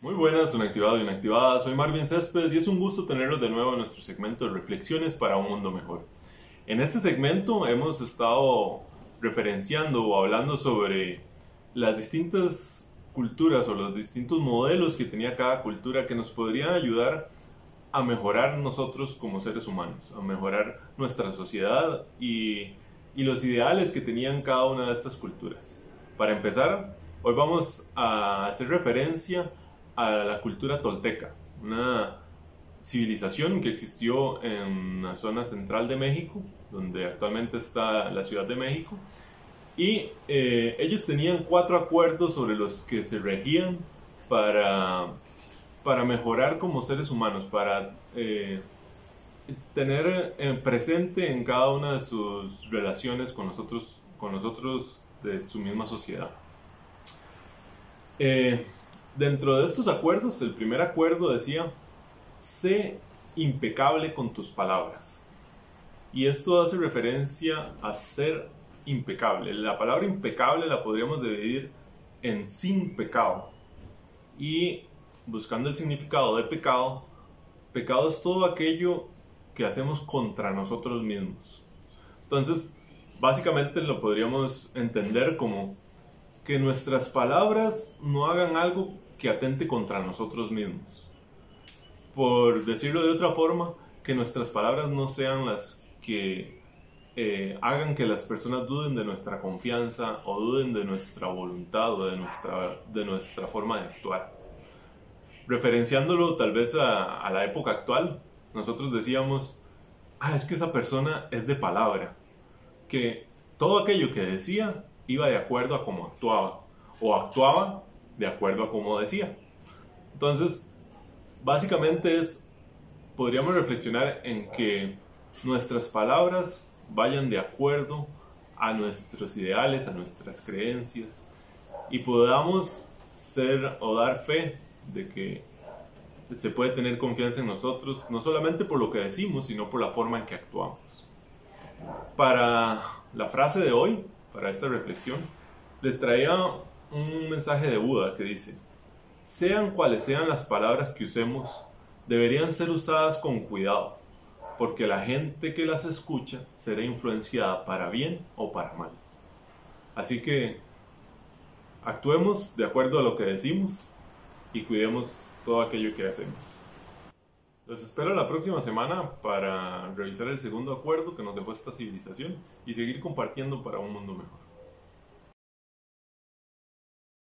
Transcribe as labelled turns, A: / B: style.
A: Muy buenas, un activado y inactivada. Soy Marvin Céspedes y es un gusto tenerlos de nuevo en nuestro segmento de reflexiones para un mundo mejor. En este segmento hemos estado referenciando o hablando sobre las distintas culturas o los distintos modelos que tenía cada cultura que nos podrían ayudar a mejorar nosotros como seres humanos, a mejorar nuestra sociedad y, y los ideales que tenían cada una de estas culturas. Para empezar, hoy vamos a hacer referencia a la cultura tolteca, una civilización que existió en la zona central de México, donde actualmente está la Ciudad de México, y eh, ellos tenían cuatro acuerdos sobre los que se regían para, para mejorar como seres humanos, para eh, tener eh, presente en cada una de sus relaciones con nosotros, con nosotros de su misma sociedad. Dentro de estos acuerdos, el primer acuerdo decía, sé impecable con tus palabras. Y esto hace referencia a ser impecable. La palabra impecable la podríamos dividir en sin pecado. Y buscando el significado de pecado, pecado es todo aquello que hacemos contra nosotros mismos. Entonces, básicamente lo podríamos entender como que nuestras palabras no hagan algo que atente contra nosotros mismos. Por decirlo de otra forma, que nuestras palabras no sean las que eh, hagan que las personas duden de nuestra confianza o duden de nuestra voluntad o de nuestra, de nuestra forma de actuar. Referenciándolo tal vez a, a la época actual, nosotros decíamos, ah, es que esa persona es de palabra, que todo aquello que decía iba de acuerdo a cómo actuaba, o actuaba de acuerdo a como decía. Entonces, básicamente es, podríamos reflexionar en que nuestras palabras vayan de acuerdo a nuestros ideales, a nuestras creencias y podamos ser o dar fe de que se puede tener confianza en nosotros, no solamente por lo que decimos, sino por la forma en que actuamos. Para la frase de hoy, para esta reflexión, les traía un mensaje de Buda que dice, sean cuales sean las palabras que usemos, deberían ser usadas con cuidado, porque la gente que las escucha será influenciada para bien o para mal. Así que actuemos de acuerdo a lo que decimos y cuidemos todo aquello que hacemos. Los espero la próxima semana para revisar el segundo acuerdo que nos dejó esta civilización y seguir compartiendo para un mundo mejor.